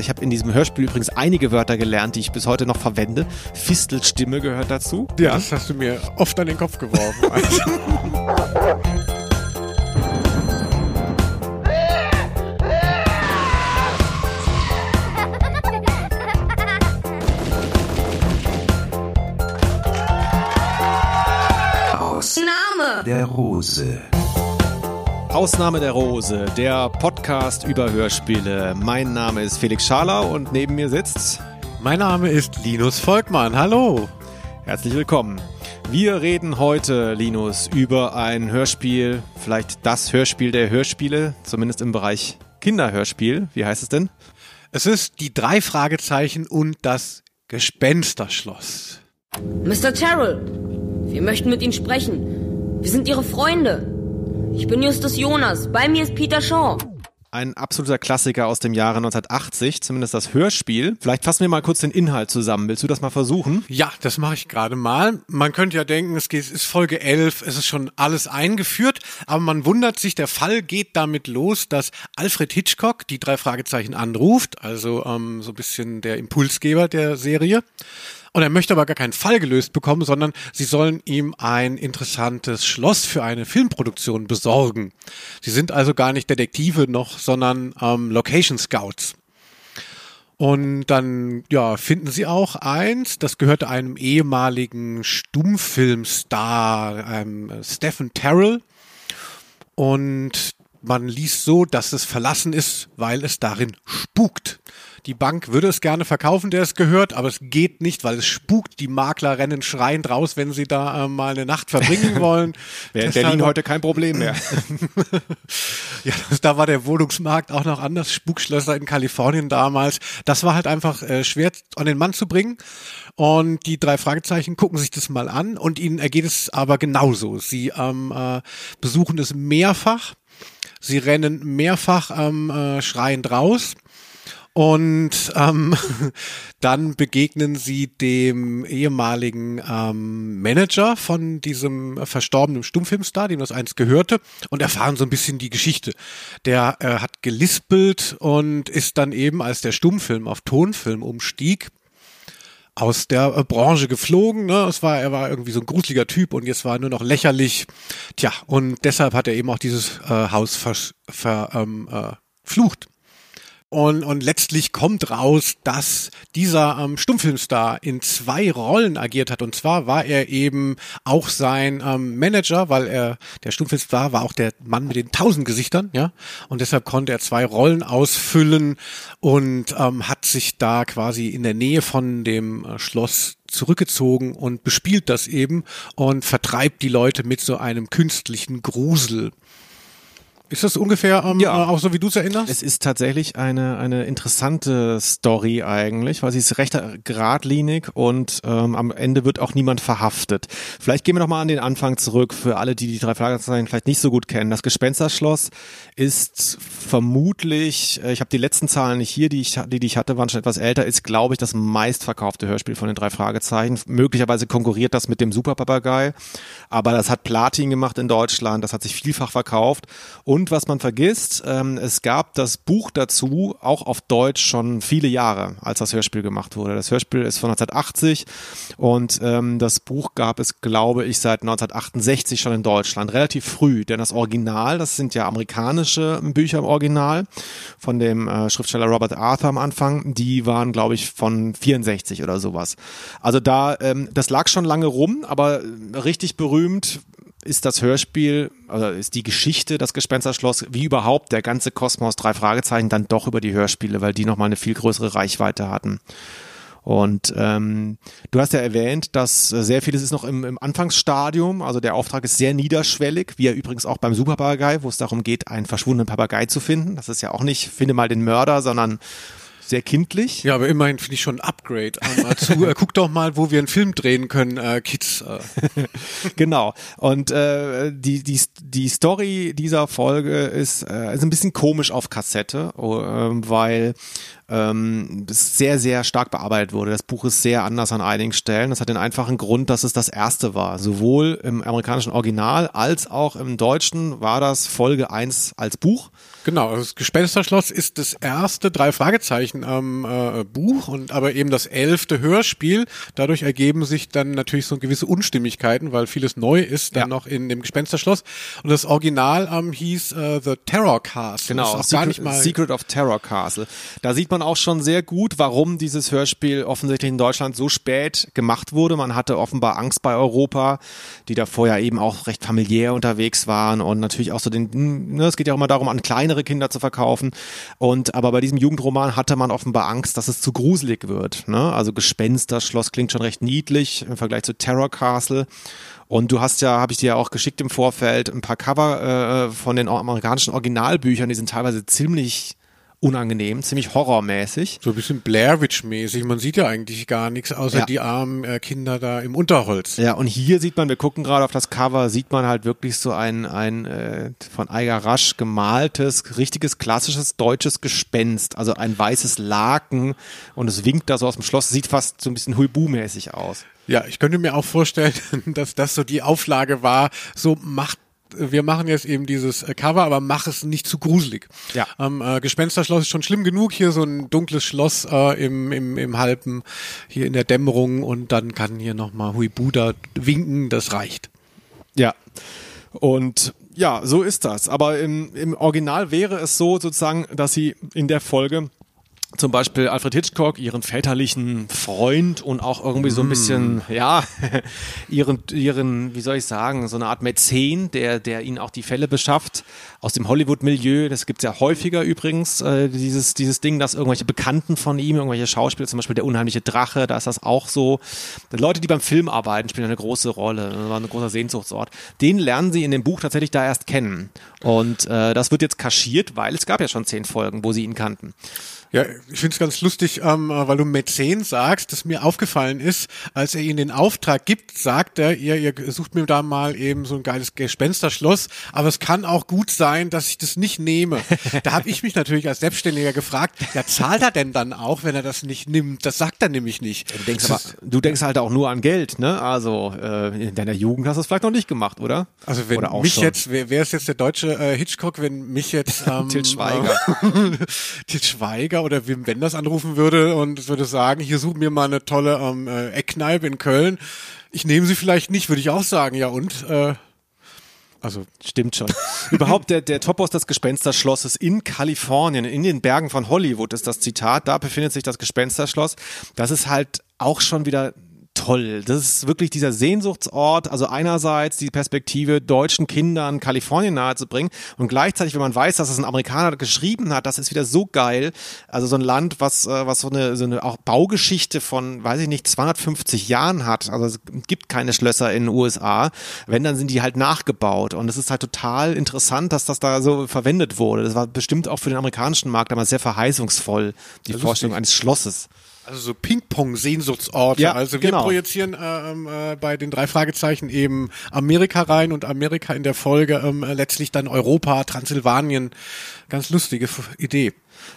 Ich habe in diesem Hörspiel übrigens einige Wörter gelernt, die ich bis heute noch verwende. Fistelstimme gehört dazu. Ja, das hast du mir oft an den Kopf geworfen. Ausnahme der Rose. Ausnahme der Rose, der Podcast über Hörspiele. Mein Name ist Felix Schaler und neben mir sitzt. Mein Name ist Linus Volkmann. Hallo. Herzlich willkommen. Wir reden heute, Linus, über ein Hörspiel, vielleicht das Hörspiel der Hörspiele, zumindest im Bereich Kinderhörspiel. Wie heißt es denn? Es ist die drei Fragezeichen und das Gespensterschloss. Mr. Terrell, wir möchten mit Ihnen sprechen. Wir sind Ihre Freunde. Ich bin Justus Jonas. Bei mir ist Peter Shaw. Ein absoluter Klassiker aus dem Jahre 1980, zumindest das Hörspiel. Vielleicht fassen wir mal kurz den Inhalt zusammen. Willst du das mal versuchen? Ja, das mache ich gerade mal. Man könnte ja denken, es ist Folge 11, es ist schon alles eingeführt, aber man wundert sich, der Fall geht damit los, dass Alfred Hitchcock die drei Fragezeichen anruft, also ähm, so ein bisschen der Impulsgeber der Serie und er möchte aber gar keinen Fall gelöst bekommen, sondern sie sollen ihm ein interessantes Schloss für eine Filmproduktion besorgen. Sie sind also gar nicht Detektive noch, sondern ähm, Location Scouts. Und dann, ja, finden sie auch eins, das gehörte einem ehemaligen Stummfilmstar, ähm, Stephen Terrell. Und man liest so, dass es verlassen ist, weil es darin spukt. Die Bank würde es gerne verkaufen, der es gehört, aber es geht nicht, weil es spukt. Die Makler rennen schreiend raus, wenn sie da äh, mal eine Nacht verbringen wollen. Wäre in Berlin heute kein Problem mehr. ja, das, da war der Wohnungsmarkt auch noch anders. Spukschlösser in Kalifornien damals. Das war halt einfach äh, schwer an den Mann zu bringen. Und die drei Fragezeichen gucken sich das mal an und ihnen ergeht es aber genauso. Sie ähm, äh, besuchen es mehrfach. Sie rennen mehrfach ähm, äh, schreiend raus. Und ähm, dann begegnen sie dem ehemaligen ähm, Manager von diesem verstorbenen Stummfilmstar, dem das eins gehörte, und erfahren so ein bisschen die Geschichte. Der äh, hat gelispelt und ist dann eben, als der Stummfilm auf Tonfilm umstieg, aus der äh, Branche geflogen. Ne? Es war, er war irgendwie so ein gruseliger Typ und jetzt war er nur noch lächerlich. Tja, und deshalb hat er eben auch dieses äh, Haus verflucht. Ver, ähm, äh, flucht. Und, und letztlich kommt raus, dass dieser ähm, Stummfilmstar in zwei Rollen agiert hat. Und zwar war er eben auch sein ähm, Manager, weil er der Stummfilmstar war auch der Mann mit den tausend Gesichtern, ja. Und deshalb konnte er zwei Rollen ausfüllen und ähm, hat sich da quasi in der Nähe von dem äh, Schloss zurückgezogen und bespielt das eben und vertreibt die Leute mit so einem künstlichen Grusel. Ist das ungefähr ähm, ja. auch so, wie du es erinnerst? Es ist tatsächlich eine, eine interessante Story eigentlich, weil sie ist recht geradlinig und ähm, am Ende wird auch niemand verhaftet. Vielleicht gehen wir nochmal an den Anfang zurück für alle, die die drei Fragezeichen vielleicht nicht so gut kennen. Das Gespensterschloss ist vermutlich, äh, ich habe die letzten Zahlen nicht hier, die ich, die, die ich hatte, waren schon etwas älter, ist glaube ich das meistverkaufte Hörspiel von den drei Fragezeichen. Möglicherweise konkurriert das mit dem Superpapagei, aber das hat Platin gemacht in Deutschland, das hat sich vielfach verkauft und was man vergisst, ähm, es gab das Buch dazu auch auf Deutsch schon viele Jahre, als das Hörspiel gemacht wurde. Das Hörspiel ist von 1980 und ähm, das Buch gab es, glaube ich, seit 1968 schon in Deutschland, relativ früh, denn das Original, das sind ja amerikanische Bücher im Original von dem äh, Schriftsteller Robert Arthur am Anfang, die waren, glaube ich, von 64 oder sowas. Also da, ähm, das lag schon lange rum, aber richtig berühmt ist das Hörspiel, oder ist die Geschichte, das Gespensterschloss, wie überhaupt der ganze Kosmos, drei Fragezeichen, dann doch über die Hörspiele, weil die nochmal eine viel größere Reichweite hatten. Und ähm, du hast ja erwähnt, dass sehr vieles ist noch im, im Anfangsstadium. Also der Auftrag ist sehr niederschwellig, wie er übrigens auch beim Superpapagei, wo es darum geht, einen verschwundenen Papagei zu finden. Das ist ja auch nicht, finde mal den Mörder, sondern sehr kindlich. Ja, aber immerhin finde ich schon ein Upgrade. Ähm, zu, äh, guck doch mal, wo wir einen Film drehen können, äh, Kids. Äh. genau. Und äh, die, die, die Story dieser Folge ist, äh, ist ein bisschen komisch auf Kassette, äh, weil ähm, sehr, sehr stark bearbeitet wurde. Das Buch ist sehr anders an einigen Stellen. Das hat den einfachen Grund, dass es das erste war. Sowohl im amerikanischen Original als auch im deutschen war das Folge 1 als Buch. Genau, also das Gespensterschloss ist das erste drei Fragezeichen ähm, äh, Buch und aber eben das elfte Hörspiel. Dadurch ergeben sich dann natürlich so gewisse Unstimmigkeiten, weil vieles neu ist dann Ja. noch in dem Gespensterschloss. Und das Original ähm, hieß äh, The Terror Cast. Genau, das ist auch gar nicht Secret, mal Secret of Terror Castle. Da sieht man auch schon sehr gut, warum dieses Hörspiel offensichtlich in Deutschland so spät gemacht wurde. Man hatte offenbar Angst bei Europa, die da vorher eben auch recht familiär unterwegs waren und natürlich auch so den, ne, es geht ja auch immer darum, an kleinere Kinder zu verkaufen. Und aber bei diesem Jugendroman hatte man offenbar Angst, dass es zu gruselig wird. Ne? Also Gespensterschloss klingt schon recht niedlich im Vergleich zu Terror Castle. Und du hast ja, habe ich dir ja auch geschickt im Vorfeld, ein paar Cover äh, von den amerikanischen Originalbüchern, die sind teilweise ziemlich unangenehm, ziemlich horrormäßig. so ein bisschen Blair Witch mäßig. Man sieht ja eigentlich gar nichts, außer Ja. die armen äh, Kinder da im Unterholz. Ja, und hier sieht man, wir gucken gerade auf das Cover, sieht man halt wirklich so ein, ein äh, von Eiger Rasch gemaltes, richtiges, klassisches deutsches Gespenst. Also ein weißes Laken und es winkt da so aus dem Schloss, sieht fast so ein bisschen Huibu-mäßig aus. Ja, ich könnte mir auch vorstellen, dass das so die Auflage war, so macht wir machen jetzt eben dieses äh, Cover, aber mach es nicht zu gruselig. Ja. Ähm, äh, Gespensterschloss ist schon schlimm genug. Hier so ein dunkles Schloss äh, im, im, im Halben, hier in der Dämmerung und dann kann hier nochmal Huibuda winken, das reicht. Ja. Und ja, so ist das. Aber im, im Original wäre es so sozusagen, dass sie in der Folge zum Beispiel Alfred Hitchcock, ihren väterlichen Freund und auch irgendwie so ein bisschen, ja, ihren, ihren, wie soll ich sagen, so eine Art Mäzen, der, der ihnen auch die Fälle beschafft aus dem Hollywood-Milieu. Das gibt's ja häufiger übrigens, äh, dieses, dieses Ding, dass irgendwelche Bekannten von ihm, irgendwelche Schauspieler, zum Beispiel der unheimliche Drache, da ist das auch so. Leute, die beim Film arbeiten, spielen eine große Rolle. Das war ein großer Sehnsuchtsort. Den lernen sie in dem Buch tatsächlich da erst kennen. Und äh, das wird jetzt kaschiert, weil es gab ja schon zehn Folgen, wo sie ihn kannten. Ja, ich finde es ganz lustig, ähm, äh, weil du Mäzen sagst, dass mir aufgefallen ist, als er ihnen den Auftrag gibt, sagt er, ihr, ihr sucht mir da mal eben so ein geiles Gespensterschloss, aber es kann auch gut sein, dass ich das nicht nehme. da habe ich mich natürlich als Selbstständiger gefragt, ja, zahlt er denn dann auch, wenn er das nicht nimmt? Das sagt er nämlich nicht. Du denkst, aber, du denkst halt auch nur an Geld, ne? Also äh, in deiner Jugend hast du es vielleicht noch nicht gemacht, oder? Also wenn oder mich schon. jetzt, wer, wer ist jetzt der deutsche äh, Hitchcock, wenn mich jetzt ähm, Til Schweiger. Til Schweiger oder Wim Wenders anrufen würde und würde sagen, hier such mir mal eine tolle ähm, äh, Eckkneipe in Köln. Ich nehme sie vielleicht nicht, würde ich auch sagen, ja und? Äh, also Stimmt schon. Überhaupt der, der Topos des Gespensterschlosses in Kalifornien, in den Bergen von Hollywood ist das Zitat. Da befindet sich das Gespensterschloss. Das ist halt auch schon wieder toll. Das ist wirklich dieser Sehnsuchtsort. Also einerseits die Perspektive, deutschen Kindern Kalifornien nahezubringen und gleichzeitig, wenn man weiß, dass es ein Amerikaner geschrieben hat, das ist wieder so geil. Also so ein Land, was, äh, was so eine, so eine auch Baugeschichte von, weiß ich nicht, 250 Jahren hat. Also es gibt keine Schlösser in den USA. Wenn, dann sind die halt nachgebaut. Und es ist halt total interessant, dass das da so verwendet wurde. Das war bestimmt auch für den amerikanischen Markt damals sehr verheißungsvoll, die Vorstellung eines Schlosses. Also so Ping-Pong-Sehnsuchtsorte. Ja, also wir genau. projizieren ähm, äh, bei den drei Fragezeichen eben Amerika rein und Amerika in der Folge ähm, äh, letztlich dann Europa, Transsilvanien. Ganz lustige Idee.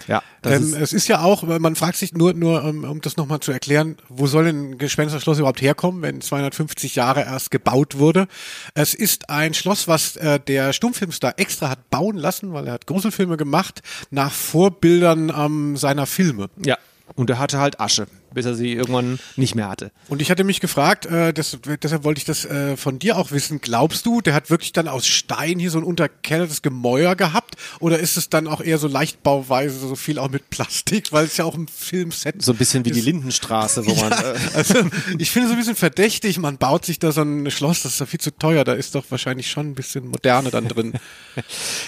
Ja, ähm, ist, es ist ja auch, man fragt sich nur, nur um, um das nochmal zu erklären, wo soll denn ein Gespensterschloss überhaupt herkommen, wenn 250 Jahre erst gebaut wurde? Es ist ein Schloss, was äh, der Stummfilmstar extra hat bauen lassen, weil er hat Gruselfilme gemacht, nach Vorbildern ähm, seiner Filme. ja. Und er hatte halt Asche, bis er sie irgendwann nicht mehr hatte. Und ich hatte mich gefragt, äh, das, deshalb wollte ich das äh, von dir auch wissen. Glaubst du, der hat wirklich dann aus Stein hier so ein unterkellertes Gemäuer gehabt? Oder ist es dann auch eher so leichtbauweise, so viel auch mit Plastik, weil es ja auch im Filmset So ein bisschen wie die ist. Lindenstraße, wo man. Ja, Äh, also ich finde es so ein bisschen verdächtig, man baut sich da so ein Schloss, das ist doch viel zu teuer, da ist doch wahrscheinlich schon ein bisschen Moderne dann drin.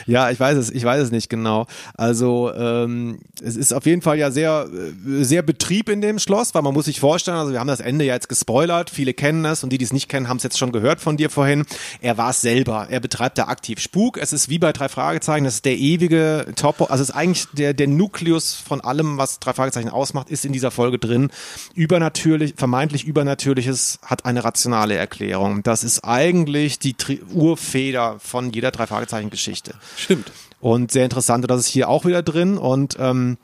Ja, ich weiß es, ich weiß es nicht genau. Also ähm, es ist auf jeden Fall ja sehr, äh, sehr Betrieb in dem Schloss, weil man muss sich vorstellen, also wir haben das Ende ja jetzt gespoilert, viele kennen es und die, die es nicht kennen, haben es jetzt schon gehört von dir vorhin. Er war es selber, er betreibt da aktiv Spuk. Es ist wie bei drei Fragezeichen, das ist der ewige Topo, also es ist eigentlich der, der Nukleus von allem, was drei Fragezeichen ausmacht, ist in dieser Folge drin. Übernatürlich, vermeintlich Übernatürliches hat eine rationale Erklärung. Das ist eigentlich die Tri Urfeder von jeder drei Fragezeichen Geschichte. Stimmt. Und sehr interessant, und das ist hier auch wieder drin. Und ähm,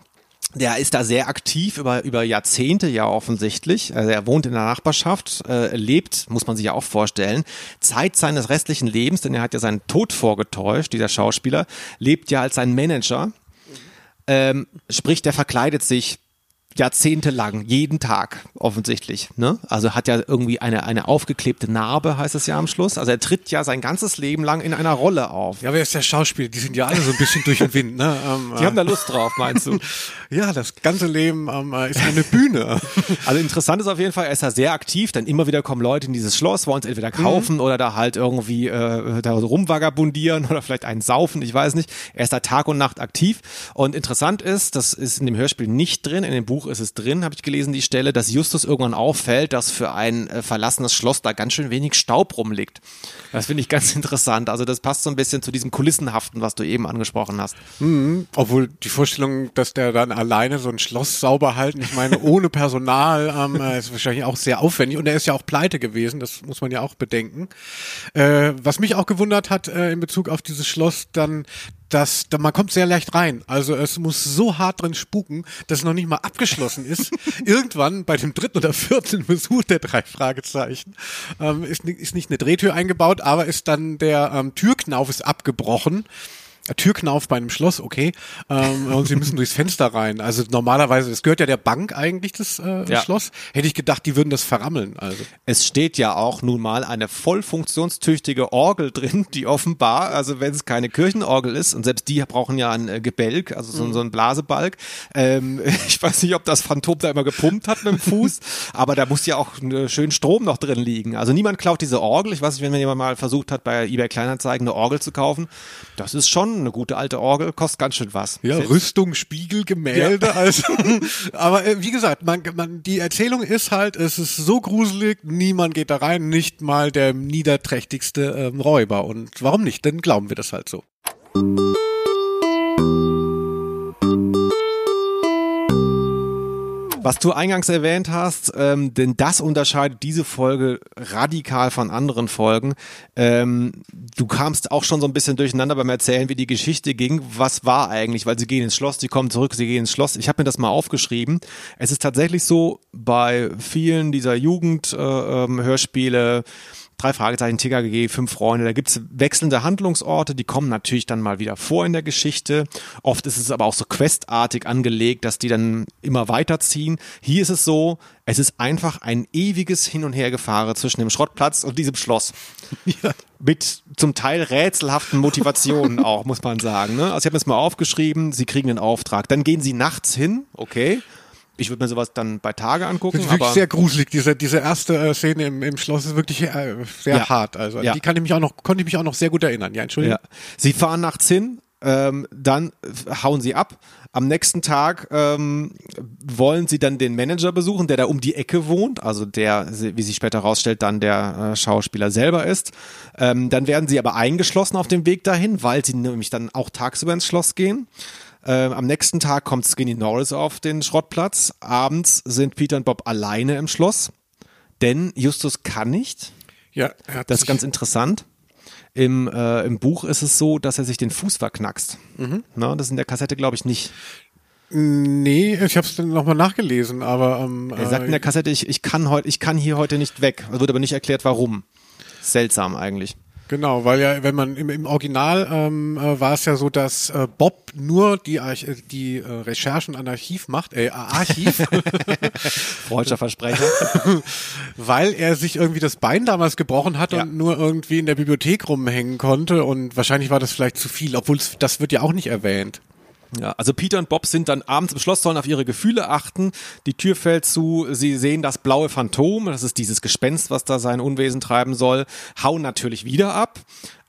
Der ist da sehr aktiv über, über Jahrzehnte ja offensichtlich. Also er wohnt in der Nachbarschaft, äh, lebt, muss man sich ja auch vorstellen, Zeit seines restlichen Lebens, denn er hat ja seinen Tod vorgetäuscht, dieser Schauspieler, lebt ja als sein Manager. Ähm, sprich, der verkleidet sich jahrzehntelang, jeden Tag offensichtlich. Ne? Also hat ja irgendwie eine, eine aufgeklebte Narbe, heißt es ja am Schluss. Also er tritt ja sein ganzes Leben lang in einer Rolle auf. Ja, wer ist der Schauspieler? Die sind ja alle so ein bisschen durch den Wind. Ne? Ähm, Die haben da Lust drauf, meinst du? ja, das ganze Leben ähm, ist eine Bühne. Also interessant ist auf jeden Fall, er ist da sehr aktiv, denn immer wieder kommen Leute in dieses Schloss, wollen es entweder kaufen oder da halt irgendwie äh, da rumvagabundieren oder vielleicht einen saufen, ich weiß nicht. Er ist da Tag und Nacht aktiv und interessant ist, das ist in dem Hörspiel nicht drin, in dem Buch ist es drin, habe ich gelesen, die Stelle, dass Justus irgendwann auffällt, dass für ein äh, verlassenes Schloss da ganz schön wenig Staub rumliegt. Das finde ich ganz interessant. Also das passt so ein bisschen zu diesem Kulissenhaften, was du eben angesprochen hast. Obwohl die Vorstellung, dass der dann alleine so ein Schloss sauber halten, ich meine, ohne Personal, ähm, äh, ist wahrscheinlich auch sehr aufwendig. Und er ist ja auch pleite gewesen, das muss man ja auch bedenken. Äh, was mich auch gewundert hat äh, in Bezug auf dieses Schloss, dann dass da, man kommt sehr leicht rein. Also es muss so hart drin spuken, dass es noch nicht mal abgeschlossen ist. Irgendwann bei dem dritten oder vierten Besuch der drei Fragezeichen ähm, ist, ist nicht eine Drehtür eingebaut, aber ist dann der ähm, Türknauf ist abgebrochen. Ein Türknauf bei einem Schloss, okay. Ähm, und sie müssen durchs Fenster rein. Also normalerweise, es gehört ja der Bank eigentlich, das äh, Ja. Schloss. Hätte ich gedacht, die würden das verrammeln. Also. Es steht ja auch nun mal eine voll funktionstüchtige Orgel drin, die offenbar, also wenn es keine Kirchenorgel ist, und selbst die brauchen ja ein äh, Gebälk, also so, so ein Blasebalg. Ähm, ich weiß nicht, ob das Phantom da immer gepumpt hat mit dem Fuß, aber da muss ja auch äh, schön Strom noch drin liegen. Also niemand klaut diese Orgel. Ich weiß nicht, wenn jemand mal versucht hat, bei eBay Kleinanzeigen eine Orgel zu kaufen. Das ist schon eine gute alte Orgel, kostet ganz schön was. Ja, Rüstung, Spiegel, Gemälde, also. Aber äh, wie gesagt, man, man, die Erzählung ist halt, es ist so gruselig, niemand geht da rein, nicht mal der niederträchtigste ähm, Räuber. Und warum nicht? Dann glauben wir das halt so. Was du eingangs erwähnt hast, ähm, denn das unterscheidet diese Folge radikal von anderen Folgen. Ähm, du kamst auch schon so ein bisschen durcheinander beim Erzählen, wie die Geschichte ging. Was war eigentlich? Weil sie gehen ins Schloss, sie kommen zurück, sie gehen ins Schloss. Ich habe mir das mal aufgeschrieben. Es ist tatsächlich so, bei vielen dieser Jugendhörspiele, äh, ähm, Drei Fragezeichen, TKG, fünf Freunde. Da gibt's wechselnde Handlungsorte, die kommen natürlich dann mal wieder vor in der Geschichte. Oft ist es aber auch so questartig angelegt, dass die dann immer weiterziehen. Hier ist es so, es ist einfach ein ewiges Hin- und Hergefahre zwischen dem Schrottplatz und diesem Schloss. Mit zum Teil rätselhaften Motivationen auch, muss man sagen. Ne? Also ich habe mir das mal aufgeschrieben, sie kriegen einen Auftrag. Dann gehen sie nachts hin, okay. Ich würde mir sowas dann bei Tage angucken, Das ist wirklich sehr gruselig. Diese, diese erste äh, Szene im, im Schloss ist wirklich äh, sehr Ja. hart. Also Ja. die kann ich mich auch noch, konnte ich mich auch noch sehr gut erinnern. Ja, Entschuldigung. Ja. Sie fahren nachts hin, ähm, dann äh, hauen sie ab. Am nächsten Tag ähm, wollen sie dann den Manager besuchen, der da um die Ecke wohnt, also der, wie sich später herausstellt, dann der äh, Schauspieler selber ist. Ähm, dann werden sie aber eingeschlossen auf dem Weg dahin, weil sie nämlich dann auch tagsüber ins Schloss gehen. Ähm, am nächsten Tag kommt Skinny Norris auf den Schrottplatz. Abends sind Peter und Bob alleine im Schloss, denn Justus kann nicht. Ja, er hat Das ist ganz interessant. Im, äh, Im Buch ist es so, dass er sich den Fuß verknackst. Na, das ist in der Kassette, glaube ich, nicht. Nee, ich habe es dann nochmal nachgelesen, aber ähm, Er sagt in der Kassette, ich, ich, kann heut, ich kann hier heute nicht weg. Es wird aber nicht erklärt, warum. Seltsam eigentlich. Genau, weil ja, wenn man im, im Original ähm, äh, war es ja so, dass äh, Bob nur die, Arch äh, die äh, Recherchen an Archiv macht, äh, Archiv, Freudscher Versprecher. weil er sich irgendwie das Bein damals gebrochen hat Ja. und nur irgendwie in der Bibliothek rumhängen konnte und wahrscheinlich war das vielleicht zu viel, obwohl das wird ja auch nicht erwähnt. Ja, also Peter und Bob sind dann abends im Schloss, sollen auf ihre Gefühle achten. Die Tür fällt zu, sie sehen das blaue Phantom, das ist dieses Gespenst, was da sein Unwesen treiben soll, hauen natürlich wieder ab.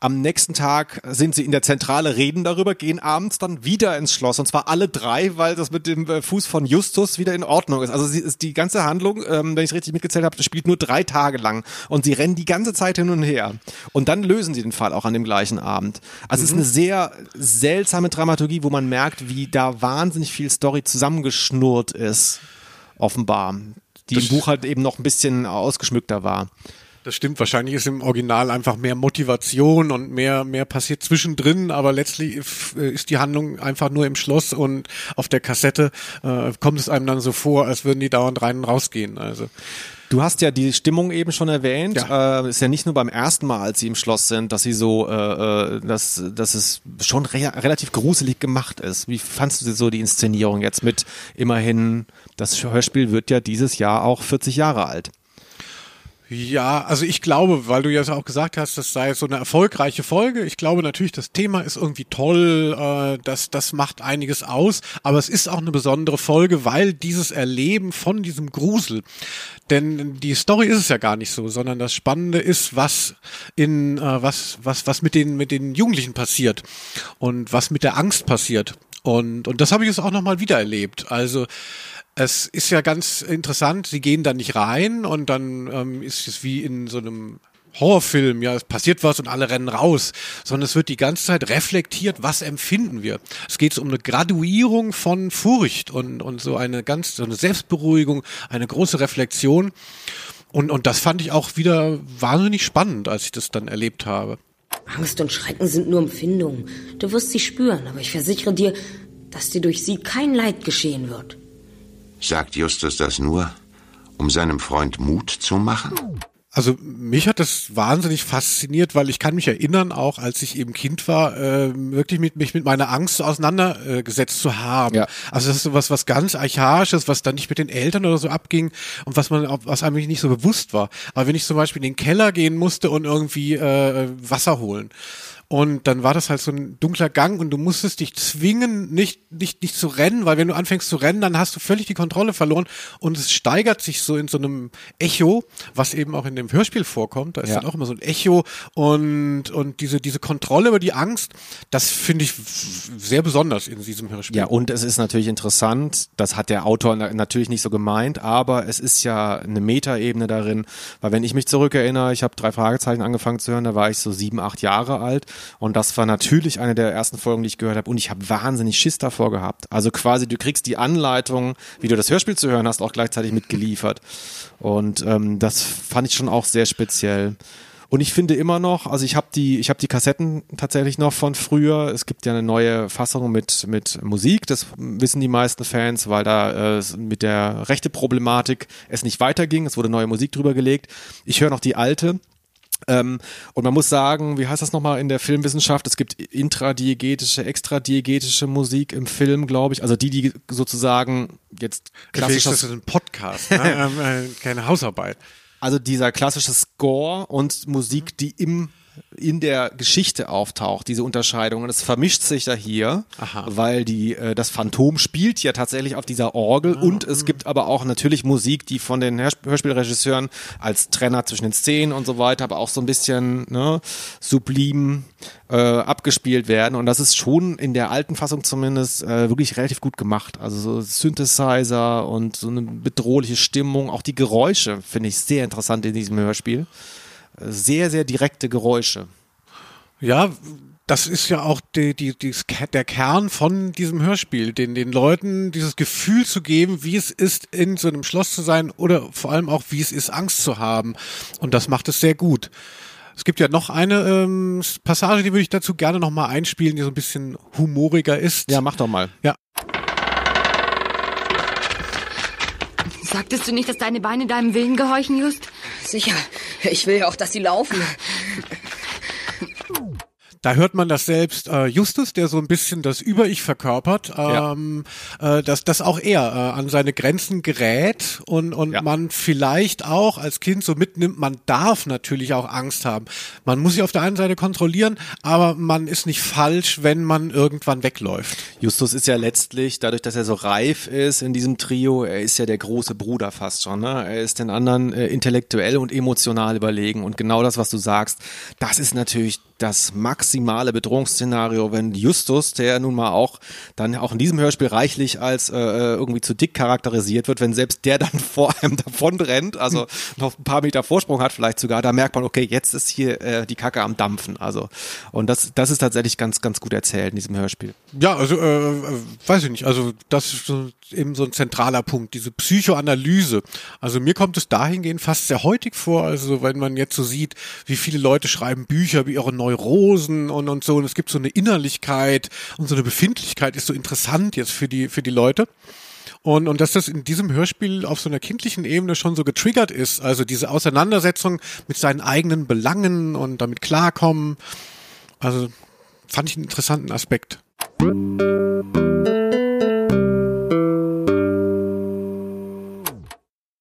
Am nächsten Tag sind sie in der Zentrale, reden darüber, gehen abends dann wieder ins Schloss. Und zwar alle drei, weil das mit dem äh, Fuß von Justus wieder in Ordnung ist. Also sie ist die ganze Handlung, ähm, wenn ich es richtig mitgezählt habe, spielt nur drei Tage lang. Und sie rennen die ganze Zeit hin und her. Und dann lösen sie den Fall auch an dem gleichen Abend. Also es ist eine sehr seltsame Dramaturgie, wo man merkt, wie da wahnsinnig viel Story zusammengeschnurrt ist. Offenbar. Die im Buch halt eben noch ein bisschen ausgeschmückter war. Das stimmt, wahrscheinlich ist im Original einfach mehr Motivation und mehr, mehr passiert zwischendrin, aber letztlich äh, ist die Handlung einfach nur im Schloss und auf der Kassette äh, kommt es einem dann so vor, als würden die dauernd rein und rausgehen. Also Du hast ja die Stimmung eben schon erwähnt. Ja. Äh, ist ja nicht nur beim ersten Mal, als sie im Schloss sind, dass sie so, äh, äh, dass, dass es schon re relativ gruselig gemacht ist. Wie fandst du so die Inszenierung jetzt mit immerhin, das Hörspiel wird ja dieses Jahr auch 40 Jahre alt. Ja, also ich glaube, weil du ja auch gesagt hast, das sei so eine erfolgreiche Folge. Ich glaube natürlich, das Thema ist irgendwie toll, äh, das, das macht einiges aus, aber es ist auch eine besondere Folge, weil dieses Erleben von diesem Grusel, denn die Story ist es ja gar nicht so, sondern das Spannende ist, was in äh, was was was mit den mit den Jugendlichen passiert und was mit der Angst passiert und und das habe ich jetzt auch noch mal wieder erlebt. Also es ist ja ganz interessant, sie gehen da nicht rein und dann ähm, ist es wie in so einem Horrorfilm, ja, es passiert was und alle rennen raus, sondern es wird die ganze Zeit reflektiert, was empfinden wir. Es geht um eine Graduierung von Furcht und, und so eine ganz, so eine Selbstberuhigung, eine große Reflexion. Und, und das fand ich auch wieder wahnsinnig spannend, als ich das dann erlebt habe. Angst und Schrecken sind nur Empfindungen. Du wirst sie spüren, aber ich versichere dir, dass dir durch sie kein Leid geschehen wird. Sagt Justus das nur, um seinem Freund Mut zu machen? Also mich hat das wahnsinnig fasziniert, weil ich kann mich erinnern, auch als ich eben Kind war, äh, wirklich mit, mich mit meiner Angst auseinandergesetzt zu haben. Ja. Also das ist sowas was ganz archaisches, was dann nicht mit den Eltern oder so abging und was man, auch- was einem nicht so bewusst war. Aber wenn ich zum Beispiel in den Keller gehen musste und irgendwie äh, Wasser holen. Und dann war das halt so ein dunkler Gang und du musstest dich zwingen, nicht, nicht, nicht zu rennen, weil wenn du anfängst zu rennen, dann hast du völlig die Kontrolle verloren und es steigert sich so in so einem Echo, was eben auch in dem Hörspiel vorkommt. Da ist Ja. dann auch immer so ein Echo und, und diese, diese Kontrolle über die Angst, das finde ich sehr besonders in diesem Hörspiel. Ja, und es ist natürlich interessant, das hat der Autor na natürlich nicht so gemeint, aber es ist ja eine Metaebene darin, weil wenn ich mich zurückerinnere, ich habe drei Fragezeichen angefangen zu hören, da war ich so sieben, acht Jahre alt und das war natürlich eine der ersten Folgen, die ich gehört habe und ich habe wahnsinnig Schiss davor gehabt. Also quasi, du kriegst die Anleitung, wie du das Hörspiel zu hören hast, auch gleichzeitig mitgeliefert und ähm, das fand ich schon auch sehr speziell. Und ich finde immer noch, also ich habe die, ich habe die Kassetten tatsächlich noch von früher. Es gibt ja eine neue Fassung mit mit Musik. Das wissen die meisten Fans, weil da äh, mit der rechte Problematik es nicht weiterging. Es wurde neue Musik drüber gelegt. Ich höre noch die alte. Ähm, und man muss sagen, wie heißt das nochmal in der Filmwissenschaft? Es gibt intradiegetische, extradiegetische Musik im Film, glaube ich. Also die, die sozusagen jetzt Klassisch, klassisches das ist ein Podcast, ne? ähm, äh, keine Hausarbeit. also dieser klassische Score und Musik, die im in der Geschichte auftaucht, diese Unterscheidung. Und es vermischt sich ja hier, Aha. weil die, äh, das Phantom spielt ja tatsächlich auf dieser Orgel und es gibt aber auch natürlich Musik, die von den Hörsp- Hörspielregisseuren als Trenner zwischen den Szenen und so weiter, aber auch so ein bisschen ne, sublim äh, abgespielt werden. Und das ist schon in der alten Fassung zumindest äh, wirklich relativ gut gemacht. Also so Synthesizer und so eine bedrohliche Stimmung, auch die Geräusche finde ich sehr interessant in diesem Hörspiel sehr, sehr direkte Geräusche. Ja, das ist ja auch die, die, die, der Kern von diesem Hörspiel, den, den Leuten dieses Gefühl zu geben, wie es ist, in so einem Schloss zu sein oder vor allem auch, wie es ist, Angst zu haben. Und das macht es sehr gut. Es gibt ja noch eine ähm, Passage, die würde ich dazu gerne nochmal einspielen, die so ein bisschen humoriger ist. Ja, mach doch mal. Ja. Sagtest du nicht, dass deine Beine deinem Willen gehorchen, Just? Sicher. Ich will ja auch, dass sie laufen. Da hört man das selbst äh, Justus, der so ein bisschen das Über-Ich verkörpert, ähm, äh, dass, dass auch er äh, an seine Grenzen gerät und, und Ja. man vielleicht auch als Kind so mitnimmt, man darf natürlich auch Angst haben. Man muss sich auf der einen Seite kontrollieren, aber man ist nicht falsch, wenn man irgendwann wegläuft. Justus ist ja letztlich, dadurch, dass er so reif ist in diesem Trio, er ist ja der große Bruder fast schon. Ne? Er ist den anderen äh, intellektuell und emotional überlegen. Und genau das, was du sagst, das ist natürlich das maximale Bedrohungsszenario, wenn Justus, der nun mal auch dann auch in diesem Hörspiel reichlich als äh, irgendwie zu dick charakterisiert wird, wenn selbst der dann vor einem davon rennt, also noch ein paar Meter Vorsprung hat vielleicht sogar, da merkt man, okay, jetzt ist hier äh, die Kacke am Dampfen. Also und das, das ist tatsächlich ganz, ganz gut erzählt in diesem Hörspiel. Ja, also äh, äh weiß ich nicht, also das ist so, eben so ein zentraler Punkt, diese Psychoanalyse. Also mir kommt es dahingehend fast sehr heutig vor, also wenn man jetzt so sieht, wie viele Leute schreiben Bücher über ihre Neurosen und, und so, und es gibt so eine Innerlichkeit und so eine Befindlichkeit ist so interessant jetzt für die, für die Leute. Und, und dass das in diesem Hörspiel auf so einer kindlichen Ebene schon so getriggert ist, also diese Auseinandersetzung mit seinen eigenen Belangen und damit klarkommen. Also fand ich einen interessanten Aspekt.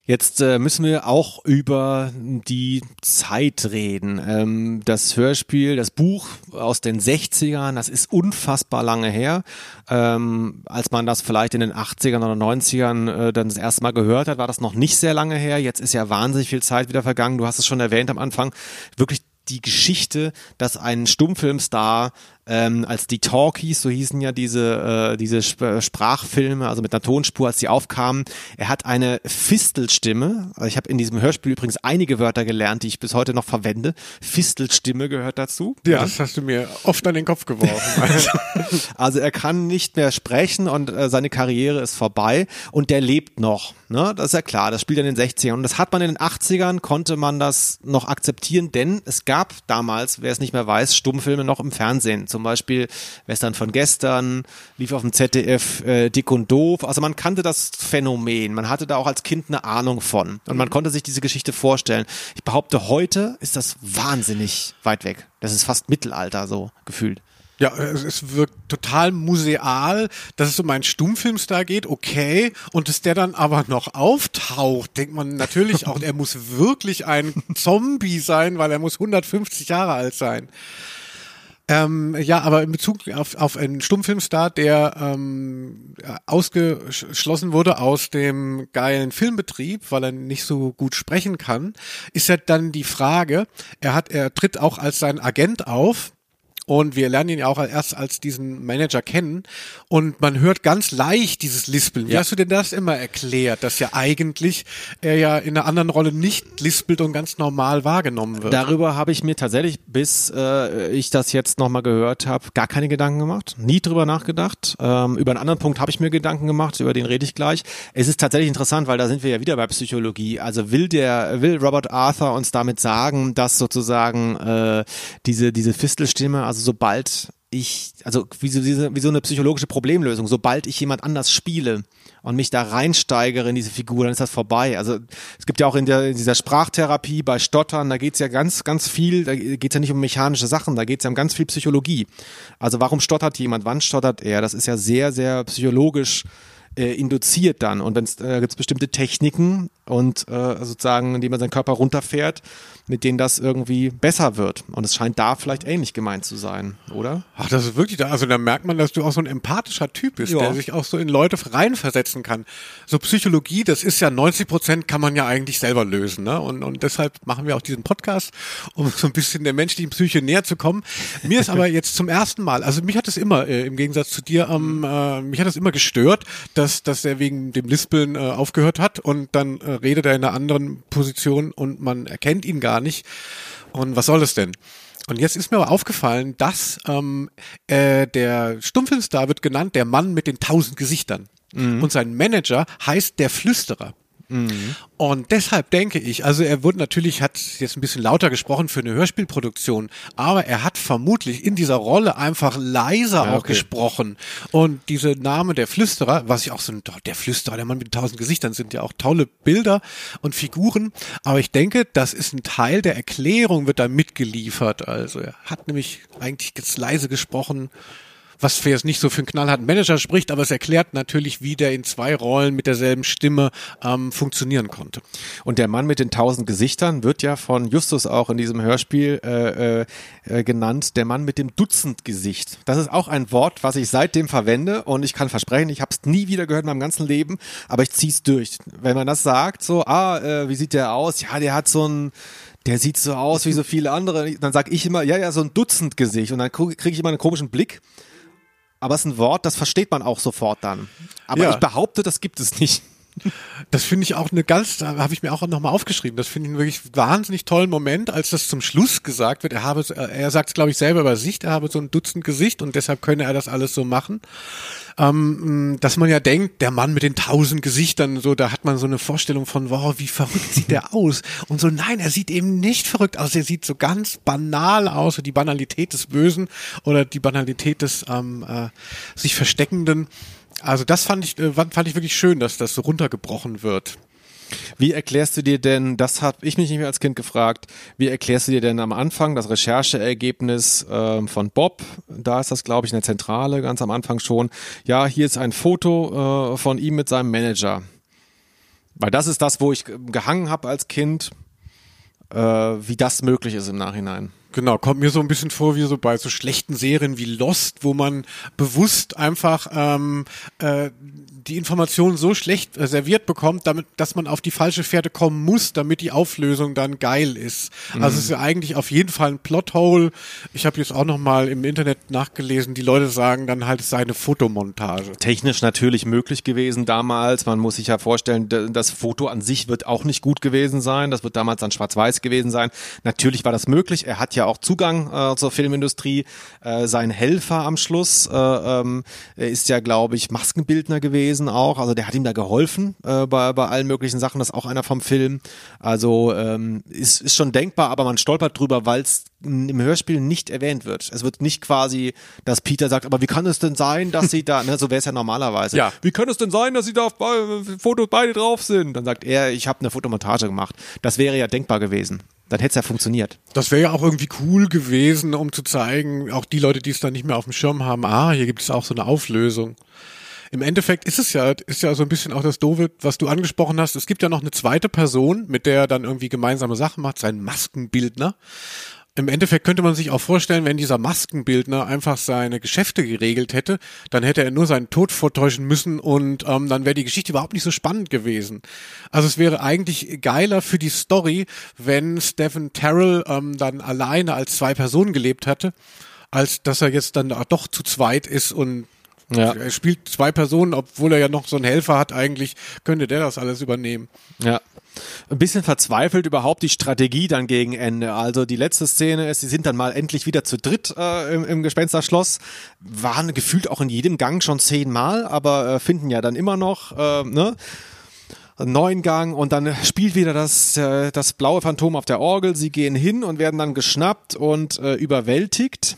Jetzt äh, müssen wir auch über die Zeit reden. Ähm, das Hörspiel, das Buch aus den 60ern, das ist unfassbar lange her. Ähm, als man das vielleicht in den 80ern oder 90ern äh, dann das erste Mal gehört hat, war das noch nicht sehr lange her. Jetzt ist ja wahnsinnig viel Zeit wieder vergangen. Du hast es schon erwähnt am Anfang. Wirklich die Geschichte, dass ein Stummfilmstar ähm, als die Talkies, so hießen ja diese, äh, diese Sp äh, Sprachfilme, also mit einer Tonspur, als die aufkamen. Er hat eine Fistelstimme. Also ich habe in diesem Hörspiel übrigens einige Wörter gelernt, die ich bis heute noch verwende. Fistelstimme gehört dazu. Ja, ja. das hast du mir oft an den Kopf geworfen. Also, also er kann nicht mehr sprechen und äh, seine Karriere ist vorbei und der lebt noch. Ne? Das ist ja klar, das spielt in den 60ern. Und das hat man in den 80ern, konnte man das noch akzeptieren, denn es gab damals, wer es nicht mehr weiß, Stummfilme noch im Fernsehen zum Beispiel Western von gestern, lief auf dem ZDF äh, Dick und Doof. Also man kannte das Phänomen, man hatte da auch als Kind eine Ahnung von und man konnte sich diese Geschichte vorstellen. Ich behaupte, heute ist das wahnsinnig weit weg. Das ist fast Mittelalter so gefühlt. Ja, es wirkt total museal, dass es um einen Stummfilmstar geht, okay, und dass der dann aber noch auftaucht, denkt man natürlich auch, er muss wirklich ein Zombie sein, weil er muss 150 Jahre alt sein. Ähm, ja, aber in Bezug auf, auf einen Stummfilmstar, der ähm, ausgeschlossen wurde aus dem geilen Filmbetrieb, weil er nicht so gut sprechen kann, ist ja dann die Frage, er hat, er tritt auch als sein Agent auf, und wir lernen ihn ja auch erst als diesen Manager kennen. Und man hört ganz leicht dieses Lispeln. Wie ja. hast du denn das immer erklärt, dass ja eigentlich er ja in einer anderen Rolle nicht lispelt und ganz normal wahrgenommen wird? Darüber habe ich mir tatsächlich, bis äh, ich das jetzt nochmal gehört habe, gar keine Gedanken gemacht. Nie drüber nachgedacht. Ähm, über einen anderen Punkt habe ich mir Gedanken gemacht, über den rede ich gleich. Es ist tatsächlich interessant, weil da sind wir ja wieder bei Psychologie. Also will der, will Robert Arthur uns damit sagen, dass sozusagen äh, diese, diese Fistelstimme, also also sobald ich, also wie so, wie so eine psychologische Problemlösung, sobald ich jemand anders spiele und mich da reinsteigere in diese Figur, dann ist das vorbei. Also es gibt ja auch in, der, in dieser Sprachtherapie bei Stottern, da geht's ja ganz, ganz viel, da geht's ja nicht um mechanische Sachen, da geht's ja um ganz viel Psychologie. Also warum stottert jemand, wann stottert er? Das ist ja sehr, sehr psychologisch äh, induziert dann. Und wenn äh, gibt es bestimmte Techniken und äh, sozusagen, indem man seinen Körper runterfährt, mit denen das irgendwie besser wird. Und es scheint da vielleicht ähnlich gemeint zu sein, oder? Ach, das ist wirklich da. Also da merkt man, dass du auch so ein empathischer Typ bist, ja. der sich auch so in Leute reinversetzen kann. So Psychologie, das ist ja 90 Prozent kann man ja eigentlich selber lösen. Ne? Und, und deshalb machen wir auch diesen Podcast, um so ein bisschen der menschlichen Psyche näher zu kommen. Mir ist aber jetzt zum ersten Mal, also mich hat es immer, äh, im Gegensatz zu dir, ähm, äh, mich hat es immer gestört, dass, dass er wegen dem Lispeln äh, aufgehört hat und dann äh, redet er in einer anderen Position und man erkennt ihn gar gar nicht. Und was soll das denn? Und jetzt ist mir aber aufgefallen, dass ähm, äh, der Stummfilmstar wird genannt der Mann mit den tausend Gesichtern. Mhm. Und sein Manager heißt der Flüsterer. Mhm. Und deshalb denke ich, also er wurde natürlich, hat jetzt ein bisschen lauter gesprochen für eine Hörspielproduktion, aber er hat vermutlich in dieser Rolle einfach leiser ja, auch okay. gesprochen. Und diese Name der Flüsterer, was ich auch so, der Flüsterer, der Mann mit tausend Gesichtern sind ja auch tolle Bilder und Figuren. Aber ich denke, das ist ein Teil der Erklärung, wird da mitgeliefert. Also er hat nämlich eigentlich jetzt leise gesprochen was für jetzt nicht so für einen knallharten Manager spricht, aber es erklärt natürlich, wie der in zwei Rollen mit derselben Stimme ähm, funktionieren konnte. Und der Mann mit den tausend Gesichtern wird ja von Justus auch in diesem Hörspiel äh, äh, genannt, der Mann mit dem Dutzendgesicht. Das ist auch ein Wort, was ich seitdem verwende und ich kann versprechen, ich habe es nie wieder gehört in meinem ganzen Leben, aber ich zieh's durch. Wenn man das sagt, so, ah, äh, wie sieht der aus? Ja, der hat so ein der sieht so aus wie so viele andere. Dann sag ich immer, ja, ja, so ein Dutzendgesicht. Und dann kriege ich immer einen komischen Blick. Aber es ist ein Wort, das versteht man auch sofort dann. Aber ja. ich behaupte, das gibt es nicht. Das finde ich auch eine ganz, da habe ich mir auch nochmal aufgeschrieben. Das finde ich einen wirklich wahnsinnig tollen Moment, als das zum Schluss gesagt wird. Er habe, er sagt es glaube ich selber über sich, er habe so ein Dutzend Gesicht und deshalb könne er das alles so machen. Ähm, dass man ja denkt, der Mann mit den tausend Gesichtern, so, da hat man so eine Vorstellung von, wow, wie verrückt sieht der aus? Und so, nein, er sieht eben nicht verrückt aus. Er sieht so ganz banal aus, so die Banalität des Bösen oder die Banalität des ähm, äh, sich Versteckenden. Also das fand ich, äh, fand ich wirklich schön, dass das so runtergebrochen wird. Wie erklärst du dir denn, das habe ich mich nicht mehr als Kind gefragt, wie erklärst du dir denn am Anfang das Rechercheergebnis äh, von Bob? Da ist das, glaube ich, in der Zentrale ganz am Anfang schon. Ja, hier ist ein Foto äh, von ihm mit seinem Manager. Weil das ist das, wo ich gehangen habe als Kind, äh, wie das möglich ist im Nachhinein. Genau, kommt mir so ein bisschen vor wie so bei so schlechten Serien wie Lost, wo man bewusst einfach ähm, äh, die Informationen so schlecht äh, serviert bekommt, damit, dass man auf die falsche Pferde kommen muss, damit die Auflösung dann geil ist. Mhm. Also es ist ja eigentlich auf jeden Fall ein Plothole. Ich habe jetzt auch noch mal im Internet nachgelesen, die Leute sagen dann halt, es sei eine Fotomontage. Technisch natürlich möglich gewesen damals. Man muss sich ja vorstellen, das Foto an sich wird auch nicht gut gewesen sein. Das wird damals dann schwarz-weiß gewesen sein. Natürlich war das möglich. Er hat ja auch Zugang äh, zur Filmindustrie. Äh, sein Helfer am Schluss äh, ähm, ist ja, glaube ich, Maskenbildner gewesen auch. Also der hat ihm da geholfen äh, bei, bei allen möglichen Sachen. Das ist auch einer vom Film. Also ähm, ist, ist schon denkbar, aber man stolpert drüber, weil es im Hörspiel nicht erwähnt wird. Es wird nicht quasi, dass Peter sagt, aber wie kann es denn sein, dass sie da, ne, so wäre es ja normalerweise. Ja. Wie kann es denn sein, dass sie da auf Fotos beide drauf sind? Dann sagt er, ich habe eine Fotomontage gemacht. Das wäre ja denkbar gewesen. Dann hätte es ja funktioniert. Das wäre ja auch irgendwie cool gewesen, um zu zeigen, auch die Leute, die es dann nicht mehr auf dem Schirm haben, ah, hier gibt es auch so eine Auflösung. Im Endeffekt ist es ja, ist ja so ein bisschen auch das Doofe, was du angesprochen hast. Es gibt ja noch eine zweite Person, mit der er dann irgendwie gemeinsame Sachen macht, sein Maskenbildner. Im Endeffekt könnte man sich auch vorstellen, wenn dieser Maskenbildner einfach seine Geschäfte geregelt hätte, dann hätte er nur seinen Tod vortäuschen müssen und ähm, dann wäre die Geschichte überhaupt nicht so spannend gewesen. Also es wäre eigentlich geiler für die Story, wenn Stephen Terrell ähm, dann alleine als zwei Personen gelebt hätte, als dass er jetzt dann doch zu zweit ist und ja. Er spielt zwei Personen, obwohl er ja noch so einen Helfer hat. Eigentlich könnte der das alles übernehmen. Ja. Ein bisschen verzweifelt überhaupt die Strategie dann gegen Ende. Also die letzte Szene ist, sie sind dann mal endlich wieder zu dritt äh, im, im Gespensterschloss. Waren gefühlt auch in jedem Gang schon zehnmal, aber äh, finden ja dann immer noch, äh, ne? neuen Gang und dann spielt wieder das, äh, das blaue Phantom auf der Orgel. Sie gehen hin und werden dann geschnappt und äh, überwältigt.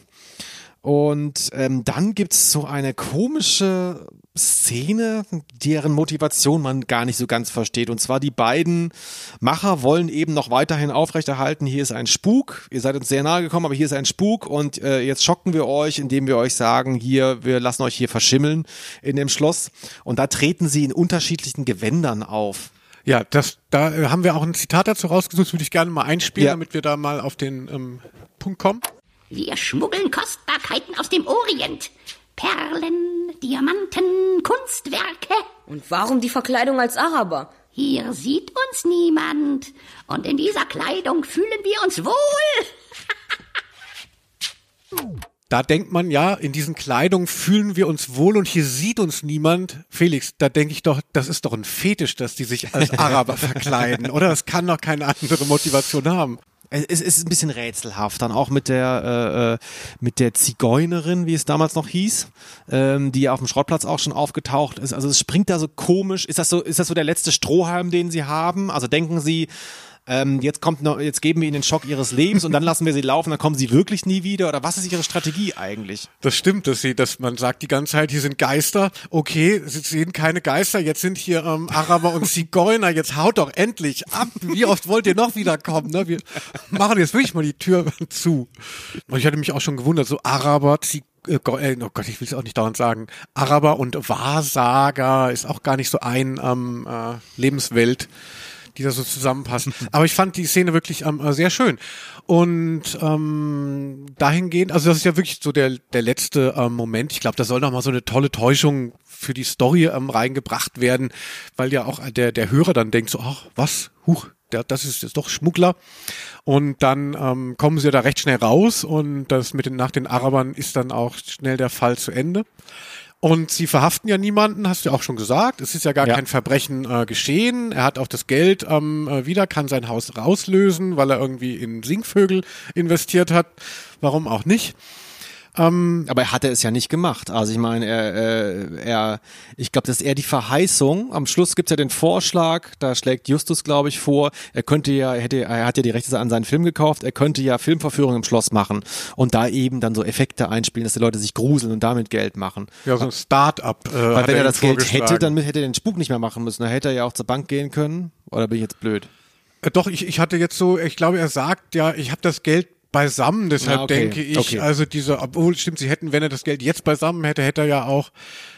Und ähm, dann gibt's so eine komische Szene, deren Motivation man gar nicht so ganz versteht. Und zwar die beiden Macher wollen eben noch weiterhin aufrechterhalten, hier ist ein Spuk, ihr seid uns sehr nahe gekommen, aber hier ist ein Spuk und äh, jetzt schocken wir euch, indem wir euch sagen, hier, wir lassen euch hier verschimmeln in dem Schloss. Und da treten sie in unterschiedlichen Gewändern auf. Ja, das, da äh, haben wir auch ein Zitat dazu rausgesucht, das würde ich gerne mal einspielen, ja. damit wir da mal auf den ähm, Punkt kommen. Wir schmuggeln Kostbarkeiten aus dem Orient. Perlen, Diamanten, Kunstwerke. Und warum die Verkleidung als Araber? Hier sieht uns niemand. Und in dieser Kleidung fühlen wir uns wohl. da denkt man ja, in diesen Kleidungen fühlen wir uns wohl und hier sieht uns niemand. Felix, da denke ich doch, das ist doch ein Fetisch, dass die sich als Araber verkleiden, oder? Das kann doch keine andere Motivation haben es ist ein bisschen rätselhaft, dann auch mit der äh, äh, mit der Zigeunerin, wie es damals noch hieß, ähm, die auf dem Schrottplatz auch schon aufgetaucht ist. Also es springt da so komisch. Ist das so, ist das so der letzte Strohhalm, den sie haben? Also denken sie, ähm, jetzt kommt noch, jetzt geben wir ihnen den Schock ihres Lebens und dann lassen wir sie laufen, dann kommen sie wirklich nie wieder? Oder was ist ihre Strategie eigentlich? Das stimmt, dass sie, dass man sagt die ganze Zeit, hier sind Geister. Okay, sie sehen keine Geister, jetzt sind hier ähm, Araber und Zigeuner, jetzt haut doch endlich ab. Wie oft wollt ihr noch wiederkommen? Ne? Wir machen jetzt wirklich mal die Tür zu. Und ich hatte mich auch schon gewundert, so Araber, Zigeuner, äh, äh, oh Gott, ich will es auch nicht dauernd sagen, Araber und Wahrsager ist auch gar nicht so ein ähm, äh, Lebenswelt, die da so zusammenpassen. Aber ich fand die Szene wirklich ähm, äh, sehr schön. Und ähm, dahingehend, also das ist ja wirklich so der, der letzte ähm, Moment. Ich glaube, da soll noch mal so eine tolle Täuschung für die Story ähm, reingebracht werden, weil ja auch der, der Hörer dann denkt so, ach, was? Huch, der, das ist jetzt doch Schmuggler. Und dann ähm, kommen sie da recht schnell raus und das mit den, nach den Arabern ist dann auch schnell der Fall zu Ende. Und sie verhaften ja niemanden, hast du ja auch schon gesagt. Es ist ja gar Ja. kein Verbrechen äh, geschehen. Er hat auch das Geld ähm, äh, wieder, kann sein Haus rauslösen, weil er irgendwie in Singvögel investiert hat. Warum auch nicht? Aber er hatte es ja nicht gemacht. Also ich meine, er, äh, er ich glaube, das ist eher die Verheißung. Am Schluss gibt's ja den Vorschlag, da schlägt Justus, glaube ich, vor, er könnte ja, er hätte, er hat ja die Rechte an seinen Film gekauft, er könnte ja Filmverführungen im Schloss machen und da eben dann so Effekte einspielen, dass die Leute sich gruseln und damit Geld machen. Ja, so ein Start-up. Äh, Weil hat wenn er ihm das Geld hätte, dann hätte er den Spuk nicht mehr machen müssen. Da hätte er ja auch zur Bank gehen können. Oder bin ich jetzt blöd? Äh, Doch, ich, ich hatte jetzt so, ich glaube, er sagt ja, ich habe das Geld beisammen, deshalb Ja, okay. denke ich, Okay. also diese, obwohl stimmt, sie hätten, wenn er das Geld jetzt beisammen hätte, hätte er ja auch,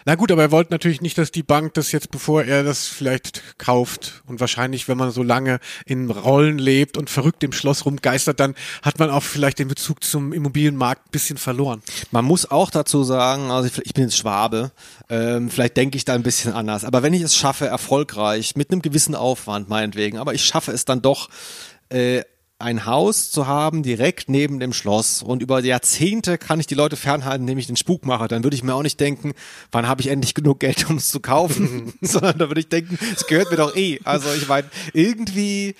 na gut, aber er wollte natürlich nicht, dass die Bank das jetzt, bevor er das vielleicht kauft und wahrscheinlich, wenn man so lange in Rollen lebt und verrückt im Schloss rumgeistert, dann hat man auch vielleicht den Bezug zum Immobilienmarkt ein bisschen verloren. Man muss auch dazu sagen, also ich, bin jetzt Schwabe, ähm, vielleicht denke ich da ein bisschen anders, aber wenn ich es schaffe, erfolgreich, mit einem gewissen Aufwand meinetwegen, aber ich schaffe es dann doch, äh, ein Haus zu haben direkt neben dem Schloss. Und über Jahrzehnte kann ich die Leute fernhalten, indem ich den Spuk mache, dann würde ich mir auch nicht denken, wann habe ich endlich genug Geld, um es zu kaufen, sondern da würde ich denken, es gehört mir doch eh. Also ich meine, irgendwie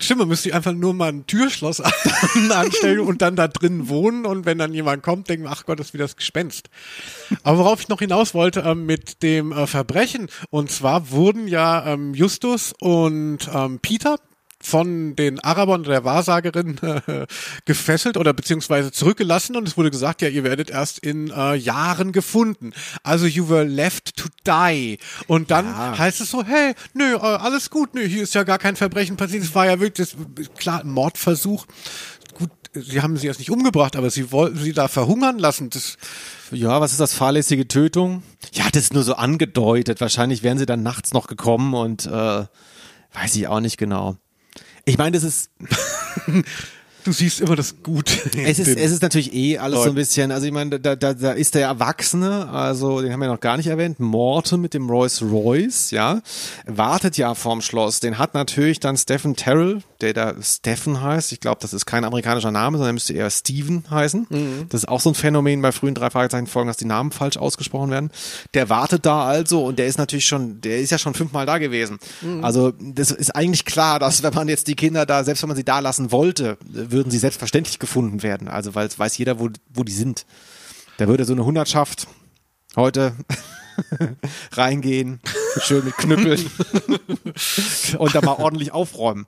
Stimmt, man müsste einfach nur mal ein Türschloss anstellen und dann da drin wohnen. Und wenn dann jemand kommt, denken wir, ach Gott, das ist wie das Gespenst. Aber worauf ich noch hinaus wollte ähm, mit dem äh, Verbrechen, und zwar wurden ja ähm, Justus und ähm, Peter von den Arabern oder der Wahrsagerin äh, gefesselt oder beziehungsweise zurückgelassen und es wurde gesagt, ja, ihr werdet erst in äh, Jahren gefunden. Also you were left to die. Und dann heißt es so, hey, nö, äh, alles gut, nö, hier ist ja gar kein Verbrechen passiert. Es war ja wirklich, das, klar, ein Mordversuch. Gut, sie haben sie erst nicht umgebracht, aber sie wollten sie da verhungern lassen. Das, Ja, was ist das? Fahrlässige Tötung? Ja, das ist nur so angedeutet. Wahrscheinlich wären sie dann nachts noch gekommen und äh, weiß ich auch nicht genau. Ich meine, das ist, du siehst immer das Gute. in es ist, es ist natürlich eh alles so ein Leuten. bisschen, also ich meine, da, da, da ist der Erwachsene, also den haben wir noch gar nicht erwähnt, Morton mit dem Rolls Royce, ja, wartet ja vorm Schloss. Den hat natürlich dann Stephen Terrell, der da Stephen heißt. Ich glaube, das ist kein amerikanischer Name, sondern müsste eher Steven heißen. Das ist auch so ein Phänomen bei frühen drei Fragezeichen Folgen, dass die Namen falsch ausgesprochen werden. Der wartet da also und der ist natürlich schon, der ist ja schon fünfmal da gewesen. Also das ist eigentlich klar, dass wenn man jetzt die Kinder da, selbst wenn man sie da lassen wollte, würden sie selbstverständlich gefunden werden. Also weil es weiß jeder, wo, wo die sind. Da würde so eine Hundertschaft heute reingehen, schön mit Knüppeln und da mal ordentlich aufräumen.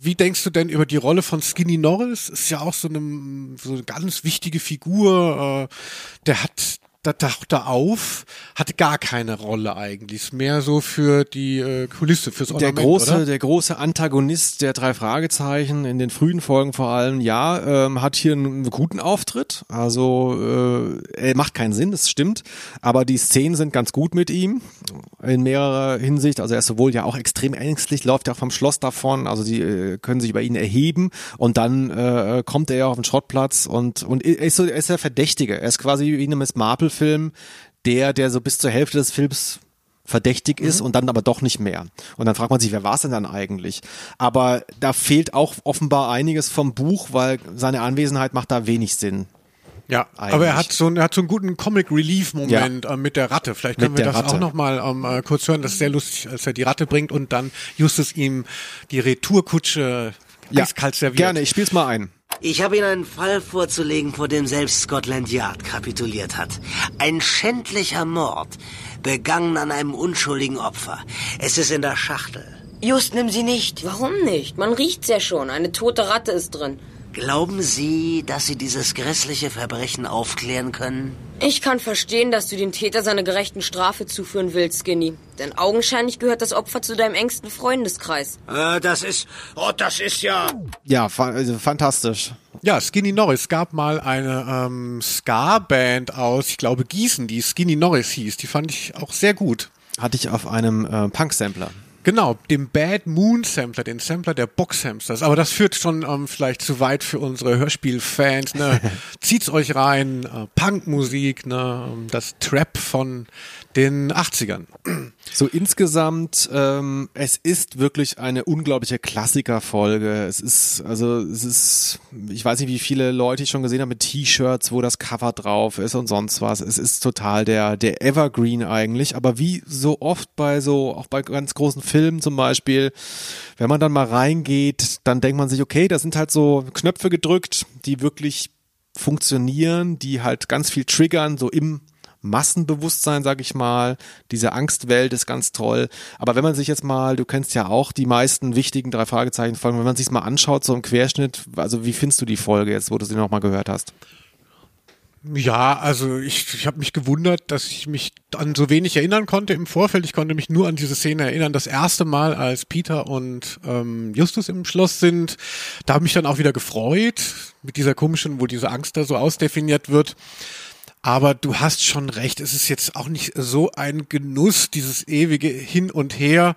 Wie denkst du denn über die Rolle von Skinny Norris? Ist ja auch so eine, so eine ganz wichtige Figur. Äh, der hat, da taucht er auf, hat gar keine Rolle eigentlich. Ist mehr so für die äh, Kulisse, fürs Der Ornament, große, oder? der große Antagonist der drei Fragezeichen in den frühen Folgen vor allem, ja, ähm, hat hier einen guten Auftritt. Also äh, er macht keinen Sinn, das stimmt. Aber die Szenen sind ganz gut mit ihm in mehrerer Hinsicht. Also er ist sowohl ja auch extrem ängstlich, läuft ja auch vom Schloss davon. Also die äh, können sich über ihn erheben und dann äh, kommt er ja auf den Schrottplatz und und er ist so, er ist der Verdächtige. Er ist quasi wie in einem Miss Marple Film, der der so bis zur Hälfte des Films verdächtig ist und dann aber doch nicht mehr. Und dann fragt man sich, wer war es denn dann eigentlich? Aber da fehlt auch offenbar einiges vom Buch, weil seine Anwesenheit macht da wenig Sinn. Ja, eigentlich. aber er hat so, einen- er hat so einen guten Comic Relief Moment äh, mit der Ratte. Vielleicht können Mit wir das Ratte. auch noch mal ähm, äh, kurz hören. Das ist sehr lustig, als er die Ratte bringt und dann Justus ihm die Retourkutsche eiskalt serviert. Gerne, ich spiel's mal ein. Ich habe Ihnen einen Fall vorzulegen, vor dem selbst Scotland Yard kapituliert hat. Ein schändlicher Mord, begangen an einem unschuldigen Opfer. Es ist in der Schachtel. Just, nimm sie nicht. Warum nicht? Man riecht's ja schon. Eine tote Ratte ist drin. Glauben Sie, dass Sie dieses grässliche Verbrechen aufklären können? Ich kann verstehen, dass du den Täter seiner gerechten Strafe zuführen willst, Skinny. Denn augenscheinlich gehört das Opfer zu deinem engsten Freundeskreis. Äh, das ist. Oh, das ist ja. Ja, fa also fantastisch. Ja, Skinny Norris. Gab mal eine ähm, Ska-Band aus, ich glaube, Gießen, die Skinny Norris hieß. Die fand ich auch sehr gut. Hatte ich auf einem äh, Punk-Sampler. Genau, dem Bad Moon Sampler, den Sampler der Box Hamsters. Aber das führt schon ähm, vielleicht zu weit für unsere Hörspielfans. Ne? Zieht's euch rein, äh, Punkmusik, ne? ähm, das Trap von den 80ern. So insgesamt, ähm, es ist wirklich eine unglaubliche Klassikerfolge. Es ist, also es ist, ich weiß nicht, wie viele Leute ich schon gesehen habe mit T-Shirts, wo das Cover drauf ist und sonst was. Es ist total der, der Evergreen eigentlich. Aber wie so oft bei so, auch bei ganz großen Filmen zum Beispiel, wenn man dann mal reingeht, dann denkt man sich, okay, da sind halt so Knöpfe gedrückt, die wirklich funktionieren, die halt ganz viel triggern, so im Massenbewusstsein, sag ich mal. Diese Angstwelt ist ganz toll. Aber wenn man sich jetzt mal, du kennst ja auch die meisten wichtigen drei Fragezeichen Folgen, wenn man sich mal anschaut, so im Querschnitt, also wie findest du die Folge jetzt, wo du sie nochmal gehört hast? Ja, also ich, ich habe mich gewundert, dass ich mich an so wenig erinnern konnte im Vorfeld. Ich konnte mich nur an diese Szene erinnern. Das erste Mal, als Peter und ähm, Justus im Schloss sind, da habe ich mich dann auch wieder gefreut mit dieser komischen, wo diese Angst da so ausdefiniert wird. Aber du hast schon recht, es ist jetzt auch nicht so ein Genuss, dieses ewige Hin und Her.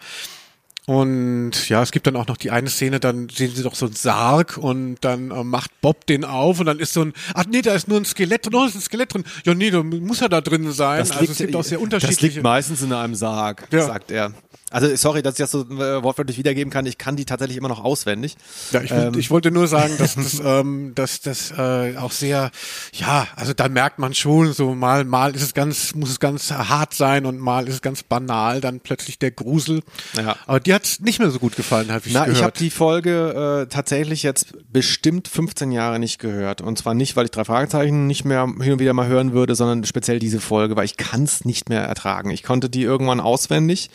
Und ja, es gibt dann auch noch die eine Szene, dann sehen sie doch so einen Sarg und dann äh, macht Bob den auf und dann ist so ein, ach nee, da ist nur ein Skelett drin, oh, ist ein Skelett drin. Ja, nee, da muss er da drin sein. Das also liegt, es gibt auch sehr das unterschiedliche. liegt meistens in einem Sarg, Ja. sagt er. Also sorry, dass ich das so äh, wortwörtlich wiedergeben kann. Ich kann die tatsächlich immer noch auswendig. Ja, ich, Ähm. ich wollte nur sagen, dass das, ähm, dass das äh, auch sehr, ja, also da merkt man schon, so mal, mal ist es ganz, muss es ganz hart sein und mal ist es ganz banal, dann plötzlich der Grusel. Ja. Aber dir hat's nicht mehr so gut gefallen, habe ich Na, gehört. ich habe die Folge äh, tatsächlich jetzt bestimmt 15 Jahre nicht gehört. Und zwar nicht, weil ich drei Fragezeichen nicht mehr hin und wieder mal hören würde, sondern speziell diese Folge, weil ich kann es nicht mehr ertragen. Ich konnte die irgendwann auswendig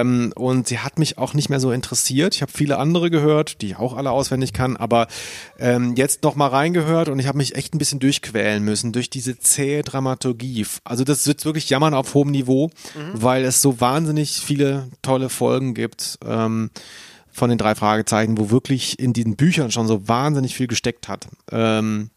ähm, und sie hat mich auch nicht mehr so interessiert. Ich habe viele andere gehört, die ich auch alle auswendig kann, aber ähm, jetzt noch mal reingehört und ich habe mich echt ein bisschen durchquälen müssen durch diese zähe Dramaturgie. Also das wird wirklich jammern auf hohem Niveau, weil es so wahnsinnig viele tolle Folgen gibt. Ähm, von den drei Fragezeichen, wo wirklich in diesen Büchern schon so wahnsinnig viel gesteckt hat. Ähm,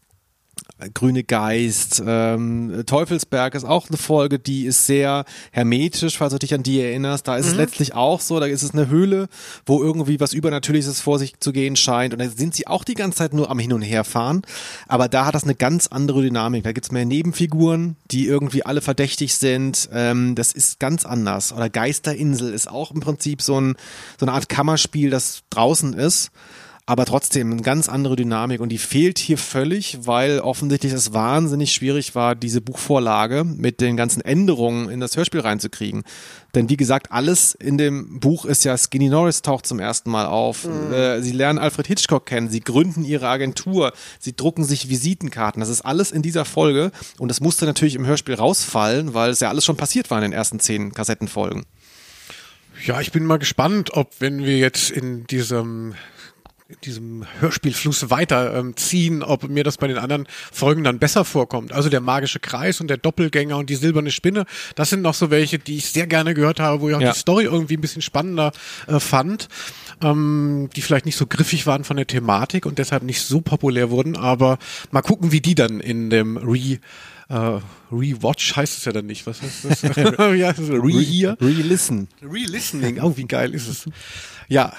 Grüne Geist, ähm, Teufelsberg ist auch eine Folge, die ist sehr hermetisch, falls du dich an die erinnerst. Da ist es letztlich auch so, da ist es eine Höhle, wo irgendwie was Übernatürliches vor sich zu gehen scheint. Und da sind sie auch die ganze Zeit nur am Hin und Her fahren. Aber da hat das eine ganz andere Dynamik. Da gibt's mehr Nebenfiguren, die irgendwie alle verdächtig sind. Ähm, das ist ganz anders. Oder Geisterinsel ist auch im Prinzip so, ein, so eine Art Kammerspiel, das draußen ist aber trotzdem eine ganz andere Dynamik und die fehlt hier völlig, weil offensichtlich es wahnsinnig schwierig war, diese Buchvorlage mit den ganzen Änderungen in das Hörspiel reinzukriegen. Denn wie gesagt, alles in dem Buch ist ja Skinny Norris taucht zum ersten Mal auf. Äh, sie lernen Alfred Hitchcock kennen, sie gründen ihre Agentur, sie drucken sich Visitenkarten. Das ist alles in dieser Folge und das musste natürlich im Hörspiel rausfallen, weil es ja alles schon passiert war in den ersten zehn Kassettenfolgen. Ja, ich bin mal gespannt, ob wenn wir jetzt in diesem diesem Hörspielfluss weiter ähm, ob mir das bei den anderen Folgen dann besser vorkommt. Also der magische Kreis und der Doppelgänger und die silberne Spinne, das sind noch so welche, die ich sehr gerne gehört habe, wo ich auch Ja. die Story irgendwie ein bisschen spannender äh, fand, ähm, die vielleicht nicht so griffig waren von der Thematik und deshalb nicht so populär wurden, aber mal gucken, wie die dann in dem Re äh, Rewatch heißt es ja dann nicht. Was heißt das? Rehear? Re-listen. Re-Listening, oh, wie geil ist es. Ja.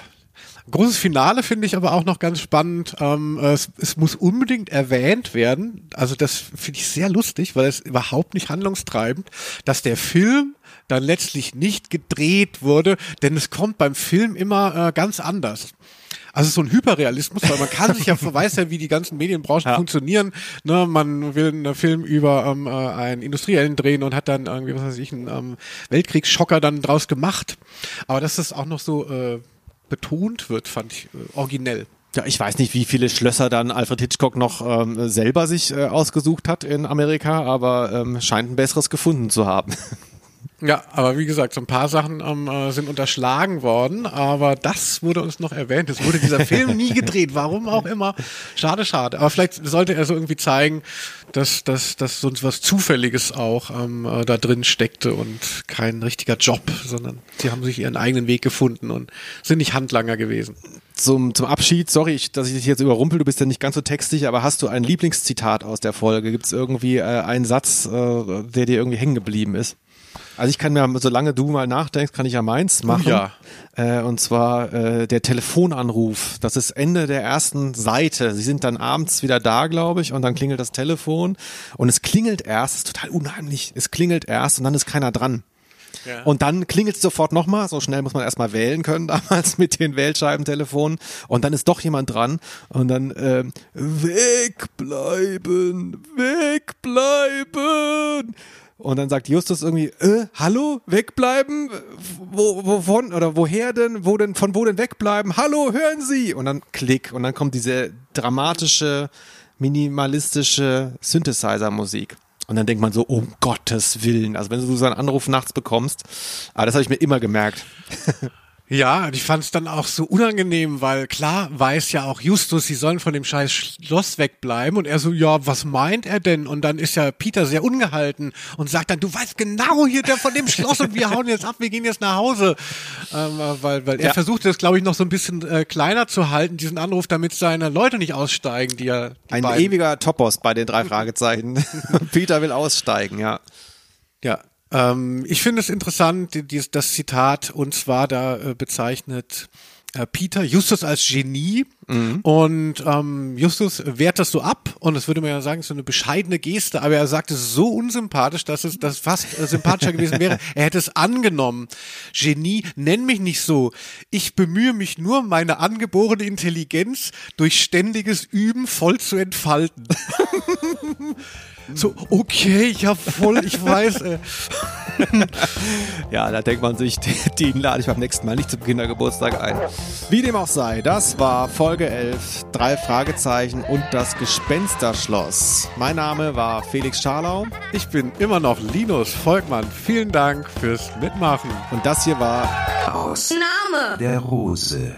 Großes Finale finde ich aber auch noch ganz spannend. Ähm, es, es muss unbedingt erwähnt werden, also das finde ich sehr lustig, weil es überhaupt nicht handlungstreibend, dass der Film dann letztlich nicht gedreht wurde, denn es kommt beim Film immer äh, ganz anders. Also so ein Hyperrealismus, weil man kann sich ja, weiß ja, wie die ganzen Medienbranchen funktionieren. Ne, man will einen Film über ähm, äh, einen Industriellen drehen und hat dann irgendwie, was weiß ich, einen ähm, Weltkriegsschocker dann draus gemacht. Aber das auch noch so äh, betont wird, fand ich äh, originell. Ja, ich weiß nicht, wie viele Schlösser dann Alfred Hitchcock noch ähm, selber sich äh, ausgesucht hat in Amerika, aber ähm, scheint ein besseres gefunden zu haben. Ja, aber wie gesagt, so ein paar Sachen ähm, äh, sind unterschlagen worden, aber das wurde uns noch erwähnt. Es wurde dieser Film nie gedreht, warum auch immer. Schade, schade. Aber vielleicht sollte er so irgendwie zeigen, dass, dass, dass sonst was Zufälliges auch ähm, äh, da drin steckte und kein richtiger Job, sondern sie haben sich ihren eigenen Weg gefunden und sind nicht Handlanger gewesen. Zum, zum Abschied, sorry, ich, dass ich dich jetzt überrumpel, du bist ja nicht ganz so textig, aber hast du ein Lieblingszitat aus der Folge? Gibt es irgendwie äh, einen Satz, äh, der dir irgendwie hängen geblieben ist? Also ich kann mir, solange du mal nachdenkst, kann ich ja meins machen. Ja. Äh, und zwar äh, der Telefonanruf. Das ist Ende der ersten Seite. Sie sind dann abends wieder da, glaube ich, und dann klingelt das Telefon und es klingelt erst, das ist total unheimlich, es klingelt erst und dann ist keiner dran. Ja. Und dann klingelt es sofort nochmal, so schnell muss man erstmal wählen können damals mit den Wählscheibentelefonen und dann ist doch jemand dran und dann ähm, wegbleiben, wegbleiben. Und dann sagt Justus irgendwie, äh, hallo, wegbleiben? Wo, wovon oder woher denn? Wo denn, von wo denn wegbleiben? Hallo, hören Sie! Und dann klick und dann kommt diese dramatische, minimalistische Synthesizer-Musik. Und dann denkt man so, um Gottes Willen. Also wenn du so einen Anruf nachts bekommst, aber das habe ich mir immer gemerkt. Ja, und ich fand es dann auch so unangenehm, weil klar weiß ja auch Justus, sie sollen von dem scheiß Schloss wegbleiben und er so, ja, was meint er denn? Und dann ist ja Peter sehr ungehalten und sagt dann, du weißt genau hier der von dem Schloss und wir hauen jetzt ab, wir gehen jetzt nach Hause. Ähm, äh, weil weil er Ja. versucht das, glaube ich, noch so ein bisschen äh, kleiner zu halten, diesen Anruf, damit seine Leute nicht aussteigen, die ja die Ein beiden- ewiger Topos bei den drei Fragezeichen. Peter will aussteigen, ja. Ja, ähm, ich finde es interessant, die, die, das Zitat, und zwar da äh, bezeichnet äh, Peter Justus als Genie und ähm, Justus wehrt das so ab und das würde man ja sagen, ist so eine bescheidene Geste, aber er sagt es so unsympathisch, dass es das fast äh, sympathischer gewesen wäre. Er hätte es angenommen. Genie, nenn mich nicht so. Ich bemühe mich nur, meine angeborene Intelligenz durch ständiges Üben voll zu entfalten. so, okay, ja voll, ich weiß. Äh, Ja, da denkt man sich, den lade ich beim nächsten Mal nicht zum Kindergeburtstag ein. Wie dem auch sei, das war Folge 11, drei Fragezeichen und das Gespensterschloss. Mein Name war Felix Scharlau Ich bin immer noch Linus Volkmann. Vielen Dank fürs Mitmachen. und das hier war Aus Name! der Rose.